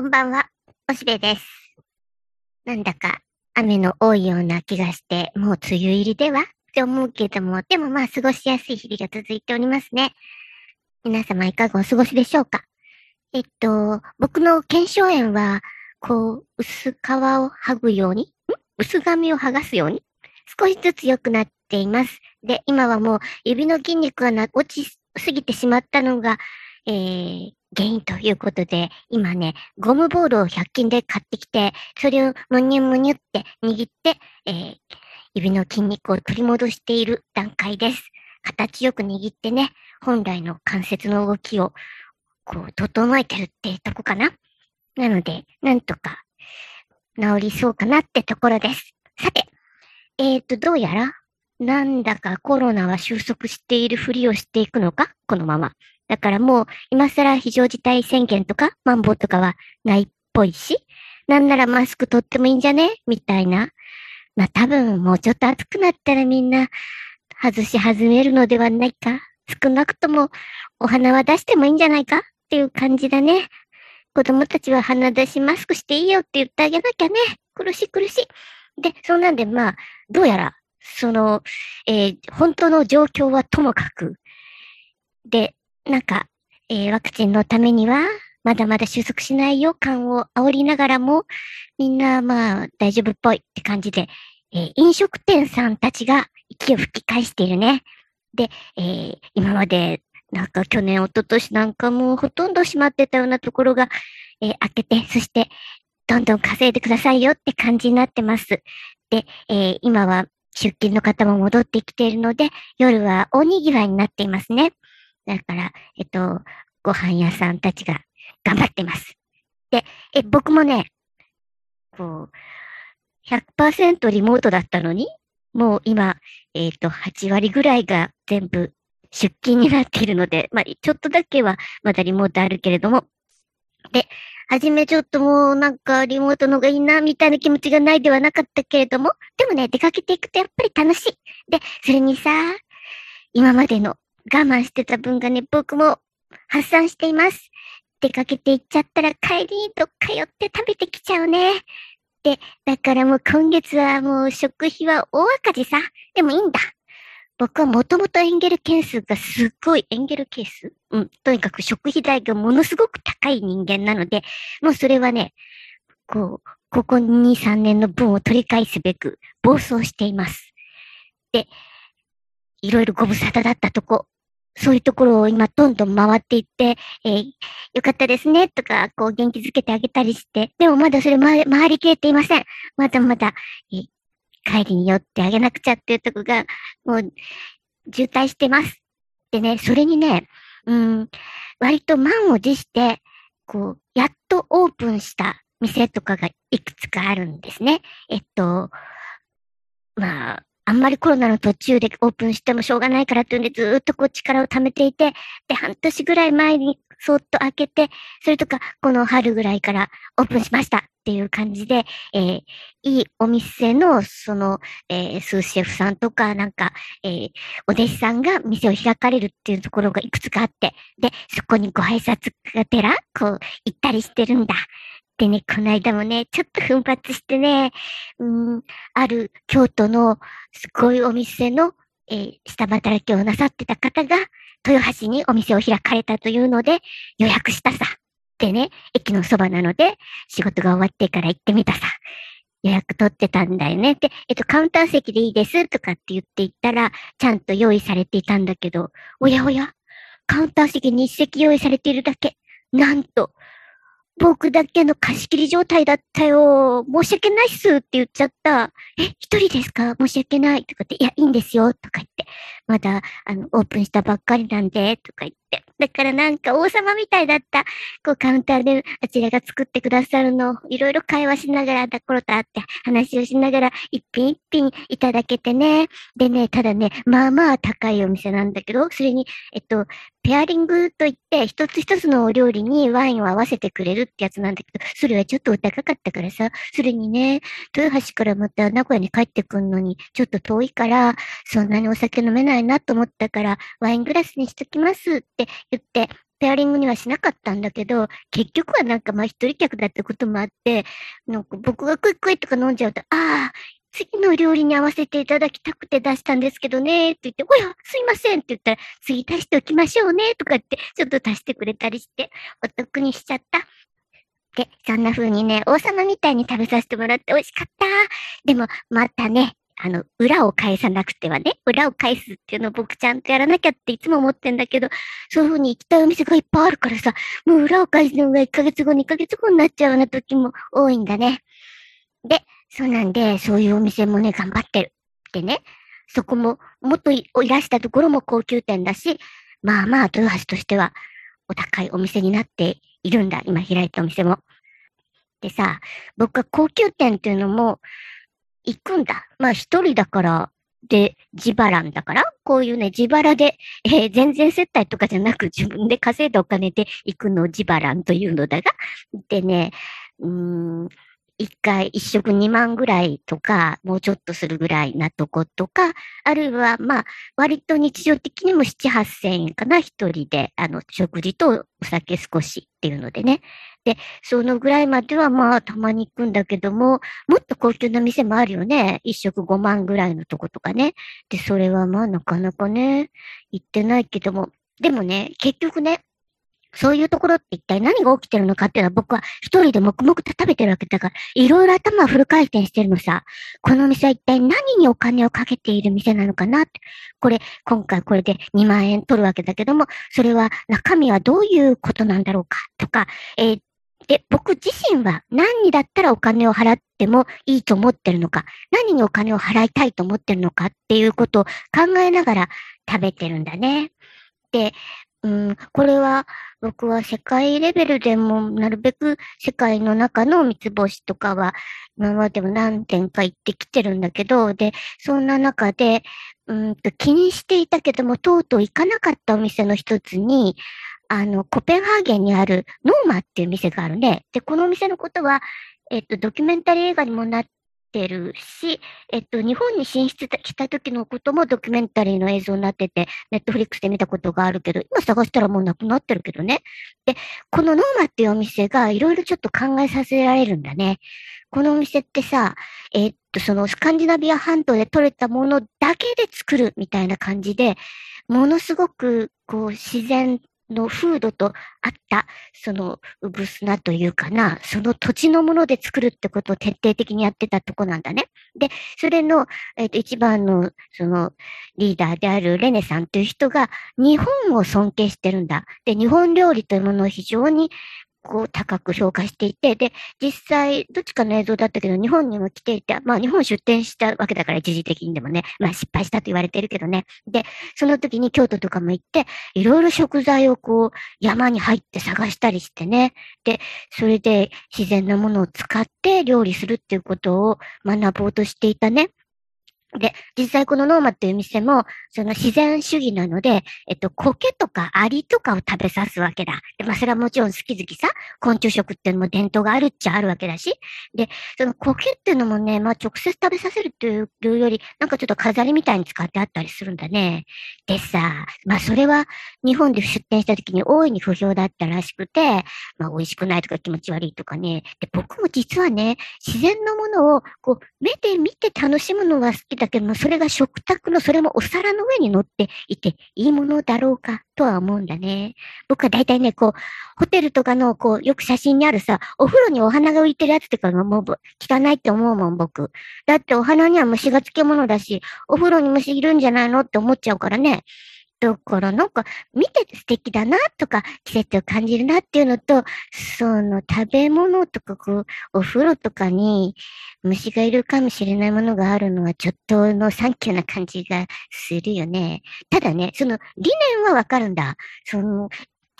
こんばんは、おしべです。なんだか雨の多いような気がして、もう梅雨入りでは？って思うけども、でもまあ過ごしやすい日々が続いておりますね。皆様いかがお過ごしでしょうか？えっと、僕の検証炎は、こう、薄皮を剥ぐように、ん？薄紙を剥がすように、少しずつ良くなっています。で、今はもう指の筋肉がな落ちすぎてしまったのが、えー、原因ということで、今ね、ゴムボールを100均で買ってきて、それをむにゅむにゅって握って、えー、指の筋肉を取り戻している段階です。形よく握ってね、本来の関節の動きを、こう、整えてるってとこかな。なので、なんとか、治りそうかなってところです。さて、えーと、どうやら、なんだかコロナは収束しているふりをしていくのかこのまま。だからもう、今更非常事態宣言とか、マンボウとかはないっぽいし、なんならマスク取ってもいいんじゃね？みたいな。まあ多分もうちょっと暑くなったらみんな外し始めるのではないか。少なくともお花は出してもいいんじゃないか？っていう感じだね。子供たちは鼻出しマスクしていいよって言ってあげなきゃね。苦しい苦しい。で、そんなんでまあ、どうやら、その、えー、本当の状況はともかく、で、なんか、えー、ワクチンのためには、まだまだ収束しないよ感を煽りながらも、みんなまあ大丈夫っぽいって感じで、えー、飲食店さんたちが息を吹き返しているね。で、えー、今までなんか去年、一昨年なんかもうほとんど閉まってたようなところが、えー、開けて、そしてどんどん稼いでくださいよって感じになってます。で、えー、今は出勤の方も戻ってきているので、夜は大賑わいになっていますね。だから、えっと、ご飯屋さんたちが頑張ってます。で、え、僕もね、こう、100%リモートだったのに、もう今、えっ、と、8割ぐらいが全部出勤になっているので、まあ、ちょっとだけはまだリモートあるけれども、で、はじめちょっともうなんかリモートの方がいいな、みたいな気持ちがないではなかったけれども、でもね、出かけていくとやっぱり楽しい。で、それにさ、今までの我慢してた分がね、僕も発散しています。出かけて行っちゃったら帰りにどっか寄って食べてきちゃうね。で、だからもう今月はもう食費は大赤字さ。でもいいんだ。僕はもともとエンゲル件数がすっごい、エンゲル係数うん。とにかく食費代がものすごく高い人間なので、もうそれはね、こう、ここ2、3年の分を取り返すべく暴走しています。で、いろいろご無沙汰だったとこ、そういうところを今どんどん回っていって、えー、よかったですね、とか、こう元気づけてあげたりして、でもまだそれ回りきれていません。まだまだ、えー、帰りに寄ってあげなくちゃっていうとこが、もう、渋滞してます。でね、それにね、うん、割と満を持して、こう、やっとオープンした店とかがいくつかあるんですね。えっと、まあ、あんまりコロナの途中でオープンしてもしょうがないからっていうんでずっとこう力を貯めていて、で、半年ぐらい前にそっと開けて、それとか、この春ぐらいからオープンしましたっていう感じで、えー、いいお店の、その、えー、スーシェフさんとか、なんか、えー、お弟子さんが店を開かれるっていうところがいくつかあって、で、そこにご挨拶がてら、こう、行ったりしてるんだ。でね、この間もね、ちょっと奮発してね、うん、ある京都のすごいお店の、えー、下働きをなさってた方が、豊橋にお店を開かれたというので、予約したさ。でね、駅のそばなので、仕事が終わってから行ってみたさ。予約取ってたんだよね。で、えっと、カウンター席でいいですとかって言っていったら、ちゃんと用意されていたんだけど、おやおや、カウンター席に一席用意されているだけ。なんと、僕だけの貸し切り状態だったよ。申し訳ないっすって言っちゃった。え、一人ですか？申し訳ないとかって、いや、いいんですよ。とか言って。まだ、あの、オープンしたばっかりなんで、とか言って。だからなんか王様みたいだった。こうカウンターであちらが作ってくださるのをいろいろ会話しながら、だころと会って話をしながら一品一品いただけてね。でね、ただね、まあまあ高いお店なんだけど、それに、えっと、ペアリングといって、一つ一つのお料理にワインを合わせてくれるってやつなんだけど、それはちょっとお高かったからさ、それにね、豊橋からまた名古屋に帰ってくんのに、ちょっと遠いから、そんなにお酒飲めないなと思ったから、ワイングラスにしときますって言って、ペアリングにはしなかったんだけど、結局はなんかまあ一人客だったこともあって、なんか僕がクイクイとか飲んじゃうと、ああ、次の料理に合わせていただきたくて出したんですけどね、って言って、おや、すいませんって言ったら、次足しておきましょうね、とかって、ちょっと足してくれたりして、お得にしちゃった。で、そんな風にね、王様みたいに食べさせてもらって美味しかった。でも、またね、あの、裏を返さなくてはね、裏を返すっていうのを僕ちゃんとやらなきゃっていつも思ってんだけど、そういう風に行きたいお店がいっぱいあるからさ、もう裏を返すのが1ヶ月後、2ヶ月後になっちゃうような時も多いんだね。で、そうなんで、そういうお店もね、頑張ってる。でね、そこも、もっといらしたところも高級店だし、まあまあ、豊橋としては、お高いお店になっているんだ。今開いたお店も。でさ、僕は高級店っていうのも、行くんだ。まあ一人だから、で、自腹んだから、こういうね、自腹で、えー、全然接待とかじゃなく自分で稼いだお金で行くのを自腹んというのだが、でね、うーん、一回一食二万ぐらいとか、もうちょっとするぐらいなとことか、あるいは、まあ、割と日常的にも七八千円かな、一人で、あの、食事とお酒少しっていうのでね。で、そのぐらいまではまあ、たまに行くんだけども、もっと高級な店もあるよね。一食5万ぐらいのとことかね。で、それはまあ、なかなかね、行ってないけども、でもね、結局ね、そういうところって一体何が起きてるのかっていうのは僕は一人で黙々と食べてるわけだから、いろいろ頭をフル回転してるのさ。この店は一体何にお金をかけている店なのかなって。これ、今回これで2万円取るわけだけども、それは中身はどういうことなんだろうかとか、えー、で、僕自身は何にだったらお金を払ってもいいと思ってるのか、何にお金を払いたいと思ってるのかっていうことを考えながら食べてるんだね。で、うん、これは僕は世界レベルでもなるべく世界の中の三つ星とかは今までも何点か行ってきてるんだけど、で、そんな中で、うんと気にしていたけども、とうとう行かなかったお店の一つに、あの、コペンハーゲンにあるノーマっていう店があるね。で、このお店のことは、えっと、ドキュメンタリー映画にもなってるし、えっと、日本に進出した時のこともドキュメンタリーの映像になってて、ネットフリックスで見たことがあるけど、今探したらもうなくなってるけどね。で、このノーマっていうお店がいろいろちょっと考えさせられるんだね。このお店ってさ、えっと、そのスカンジナビア半島で採れたものだけで作るみたいな感じで、ものすごく、こう、自然の風土と合った、その、うぶすなというかな、その土地のもので作るってことを徹底的にやってたとこなんだね。で、それの、えっ、ー、と、一番の、その、リーダーであるレネさんという人が、日本を尊敬してるんだ。で、日本料理というものを非常にこう高く評価していて、で、実際、どっちかの映像だったけど、日本にも来ていて、まあ日本出店したわけだから一時的にでもね、まあ失敗したと言われてるけどね。で、その時に京都とかも行って、いろいろ食材をこう山に入って探したりしてね。で、それで自然なものを使って料理するっていうことを学ぼうとしていたね。で、実際このノーマっていう店も、その自然主義なので、えっと、苔とかアリとかを食べさすわけだ。で、まあ、それはもちろん好き好きさ、昆虫食っていうのも伝統があるっちゃあるわけだし。で、その苔っていうのもね、まあ、直接食べさせるっていうより、なんかちょっと飾りみたいに使ってあったりするんだね。でさ、まあ、それは日本で出店した時に大いに不評だったらしくて、まあ、美味しくないとか気持ち悪いとかね。で、僕も実はね、自然のものを、こう、目で見て楽しむのが好きだけども、それが食卓の、それもお皿の上に乗っていていいものだろうかとは思うんだね。僕は大体ね、こう、ホテルとかの、こう、よく写真にあるさ、お風呂にお花が浮いてるやつとかがもう汚いって思うもん、僕。だってお花には虫が漬物だし、お風呂に虫いるんじゃないのって思っちゃうからね。だからなんか見てて素敵だなとか季節を感じるなっていうのと、その食べ物とかこう、お風呂とかに虫がいるかもしれないものがあるのはちょっとのサンキューな感じがするよね。ただね、その理念はわかるんだ。その、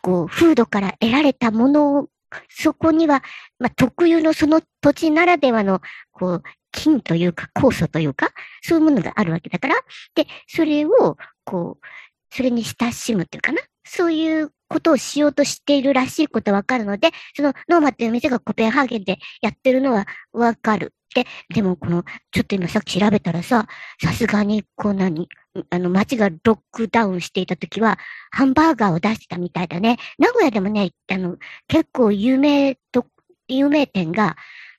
こう、風土から得られたものを、そこには、まあ、特有のその土地ならではの、こう、金というか酵素というか、そういうものがあるわけだから、で、それを、こう、それに親しむっていうかな。そういうことをしようとしているらしいことわかるので、そのノーマっていう店がコペンハーゲンでやってるのはわかる。で、でもこの、ちょっと今さっき調べたらさ、さすがに、こう何、あの、街がロックダウンしていた時は、ハンバーガーを出してたみたいだね。名古屋でもね、あの、結構有名と、有名店が、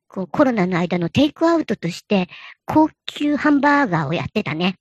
こう、コロナの間のテイクアウトとして、高級ハンバーガーをやってたね。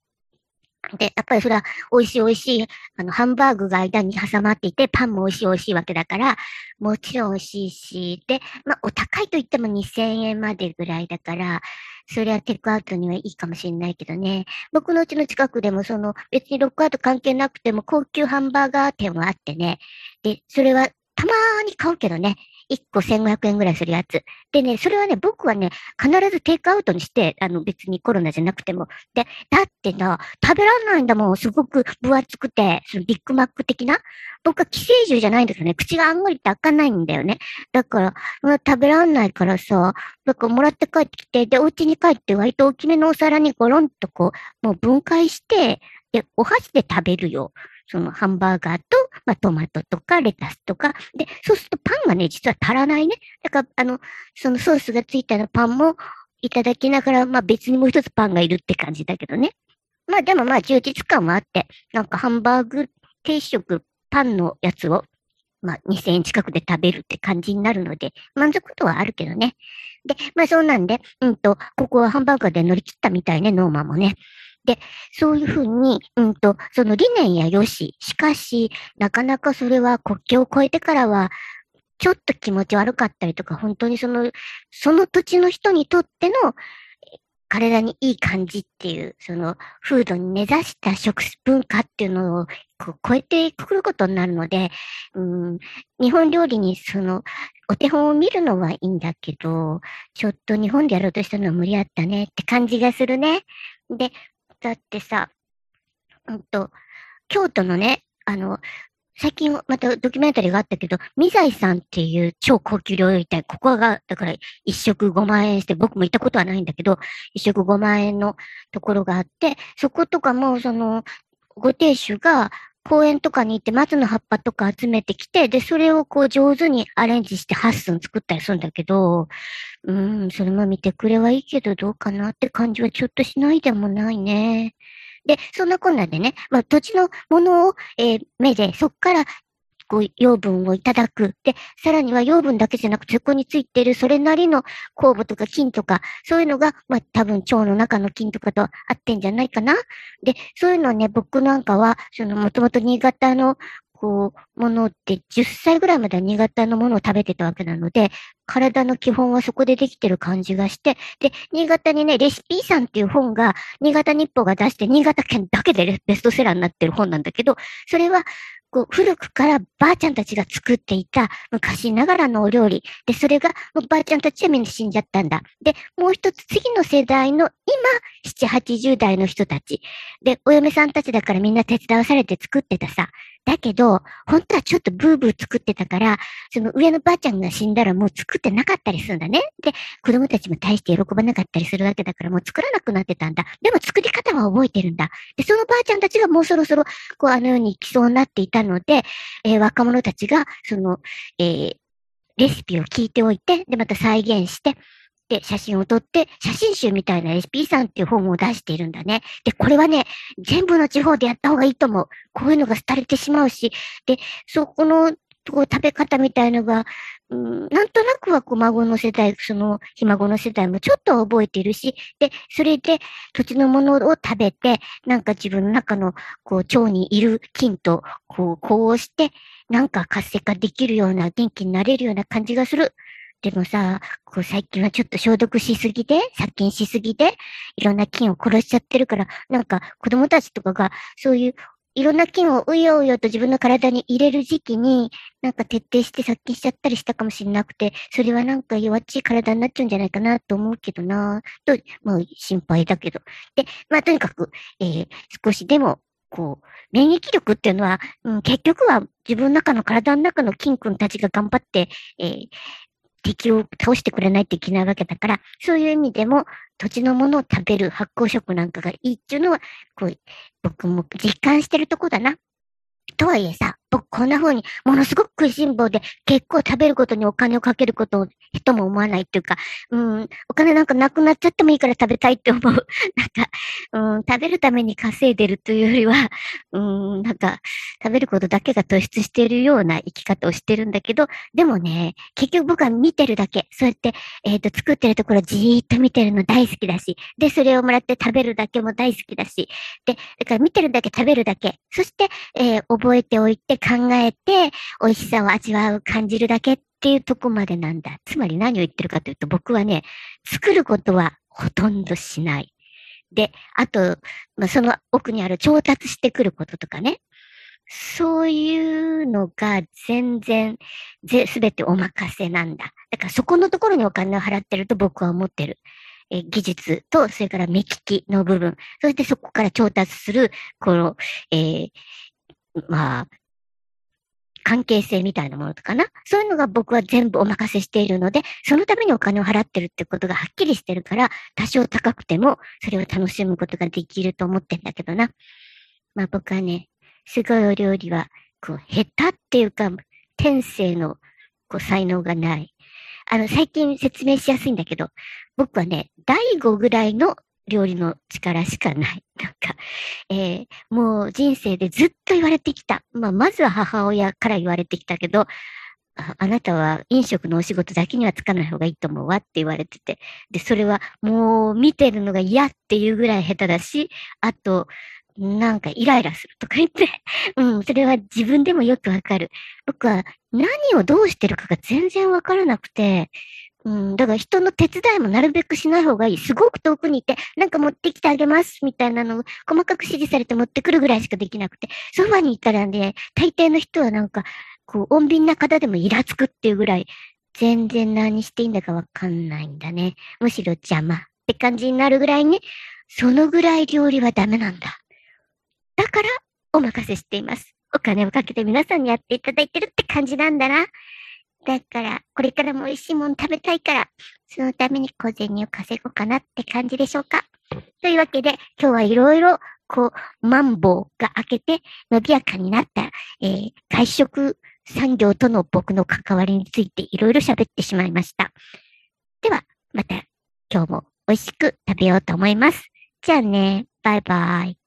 で、やっぱりそれは美味しい美味しい、あの、ハンバーグが間に挟まっていて、パンも美味しい美味しいわけだから、もちろん美味しいし、で、まあ、お高いと言っても2000円までぐらいだから、それはテイクアウトにはいいかもしれないけどね。僕のうちの近くでもその、別にロックアウト関係なくても高級ハンバーガー店はあってね。で、それはたまーに買うけどね。1個1500円ぐらいするやつ。でね、それはね、僕はね、必ずテイクアウトにして、あの別にコロナじゃなくても。で、だってな、食べらんないんだもん、すごく分厚くて、そのビッグマック的な。僕は寄生獣じゃないんだけどね、口があんまりって開かないんだよね。だから、まあ、食べらんないからさ、だかもらって帰ってきて、で、お家に帰って割と大きめのお皿にゴロンとこう、もう分解して、で、お箸で食べるよ。そのハンバーガーと、まあ、トマトとかレタスとか。で、そうするとパンがね、実は足らないね。だから、あの、そのソースがついたのパンもいただきながら、まあ別にもう一つパンがいるって感じだけどね。まあでもまあ充実感はあって、なんかハンバーグ定食パンのやつを、まあ2000円近くで食べるって感じになるので、満足度はあるけどね。で、まあそうなんで、うんと、ここはハンバーガーで乗り切ったみたいね、ノーマンもね。で、そういうふうに、うんと、その理念やよし、しかし、なかなかそれは国境を越えてからは、ちょっと気持ち悪かったりとか、本当にその、その土地の人にとっての体にいい感じっていう、その、風土に根ざした食文化っていうのをこう超えてくることになるので、うん、日本料理にその、お手本を見るのはいいんだけど、ちょっと日本でやろうとしたのは無理あったねって感じがするね。で、だってさ、うんと、京都のね、あの、最近またドキュメンタリーがあったけど、ミザイさんっていう超高級料理店、ここが、だから一食5万円して、僕も行ったことはないんだけど、一食5万円のところがあって、そことかも、その、ご亭主が公園とかに行って松の葉っぱとか集めてきて、で、それをこう上手にアレンジして8寸作ったりするんだけど、うん、それも見てくれはいいけどどうかなって感じはちょっとしないでもないね。で、そんなこんなでね、まあ土地のものを、えー、目で、そっからこう、養分をいただく。で、さらには養分だけじゃなくて、そこについているそれなりの酵母とか菌とか、そういうのが、まあ多分腸の中の菌とかと合ってんじゃないかな。で、そういうのはね、僕なんかは、その、もともと新潟のこう、ものって10歳ぐらいまでは新潟のものを食べてたわけなので、体の基本はそこでできてる感じがして、で、新潟にね、レシピーさんっていう本が、新潟日報が出して、新潟県だけでベストセラーになってる本なんだけど、それは、こう、古くからばあちゃんたちが作っていた昔ながらのお料理。で、それが、もうばあちゃんたちはみんな死んじゃったんだ。で、もう一つ次の世代の今、7、80代の人たち。で、お嫁さんたちだからみんな手伝わされて作ってたさ。だけど、本当はちょっとブーブー作ってたから、その上のばあちゃんが死んだらもう作ってなかったりするんだね。で、子供たちも大して喜ばなかったりするわけだからもう作らなくなってたんだ。でも作り方は覚えてるんだ。で、そのばあちゃんたちがもうそろそろ、こうあのように来そうになっていたので、えー、若者たちが、その、えー、レシピを聞いておいて、で、また再現して、で、写真を撮って、写真集みたいな SP さんっていう本を出しているんだね。で、これはね、全部の地方でやった方がいいと思う。こういうのが廃れてしまうし、で、そこの、こう食べ方みたいのが、うん、なんとなくはこう孫の世代、そのひ孫の世代もちょっと覚えているし、で、それで土地のものを食べて、なんか自分の中のこう腸にいる菌とこう、こうして、なんか活性化できるような、元気になれるような感じがする。でもさ、こう最近はちょっと消毒しすぎで、殺菌しすぎで、いろんな菌を殺しちゃってるから、なんか子供たちとかが、そういういろんな菌をうようよと自分の体に入れる時期に、なんか徹底して殺菌しちゃったりしたかもしれなくて、それはなんか弱っちい体になっちゃうんじゃないかなと思うけどなと、まあ心配だけど。で、まあとにかく、えー、少しでもこう、免疫力っていうのは、うん、結局は自分の中の体の中の菌くんたちが頑張って、えー、敵を倒してくれないといけないわけだから、そういう意味でも土地のものを食べる発酵食なんかがいいっていうのは、こう、僕も実感してるとこだな。とはいえさ、こんな風にものすごく食いしん坊で結構食べることにお金をかけることを人も思わないっていうか、うん、お金なんかなくなっちゃってもいいから食べたいって思う。なんか、うん、食べるために稼いでるというよりは、うん、なんか、食べることだけが突出しているような生き方をしてるんだけど、でもね、結局僕は見てるだけ。そうやって、えっ、ー、と、作ってるところじーっと見てるの大好きだし、で、それをもらって食べるだけも大好きだし、で、だから見てるだけ食べるだけ。そして、えー、覚えておいて考考えて、美味しさを味わう、感じるだけっていうとこまでなんだ。つまり何を言ってるかというと、僕はね、作ることはほとんどしない。で、あと、まあ、その奥にある調達してくることとかね。そういうのが全然、すべてお任せなんだ。だからそこのところにお金を払ってると僕は思ってる。え技術と、それから目利きの部分。そしてそこから調達する、この、えー、まあ、関係性みたいなものとかな。そういうのが僕は全部お任せしているので、そのためにお金を払ってるってことがはっきりしてるから、多少高くても、それを楽しむことができると思ってんだけどな。まあ僕はね、すごいお料理は、こう、下手っていうか、天性の、こう、才能がない。あの、最近説明しやすいんだけど、僕はね、第5ぐらいの料理の力しかない。なんか、えー、もう人生でずっと言われてきた。まあ、まずは母親から言われてきたけど、ああなたは飲食のお仕事だけにはつかない方がいいと思うわって言われてて。で、それはもう見てるのが嫌っていうぐらい下手だし、あと、なんかイライラするとか言って、うん、それは自分でもよくわかる。僕は何をどうしてるかが全然わからなくて、うん、だから人の手伝いもなるべくしない方がいい。すごく遠くにいて、なんか持ってきてあげます、みたいなのを細かく指示されて持ってくるぐらいしかできなくて、そばにいたらね、大抵の人はなんか、こう、穏便な方でもイラつくっていうぐらい、全然何していいんだかわかんないんだね。むしろ邪魔って感じになるぐらいね、そのぐらい料理はダメなんだ。だから、お任せしています。お金をかけて皆さんにやっていただいてるって感じなんだな。だから、これからも美味しいもの食べたいから、そのために小銭を稼ごうかなって感じでしょうか。というわけで、今日はいろいろ、こう、マンボウが開けて、伸びやかになった、えー、外食産業との僕の関わりについていろいろ喋ってしまいました。では、また今日も美味しく食べようと思います。じゃあね、バイバイ。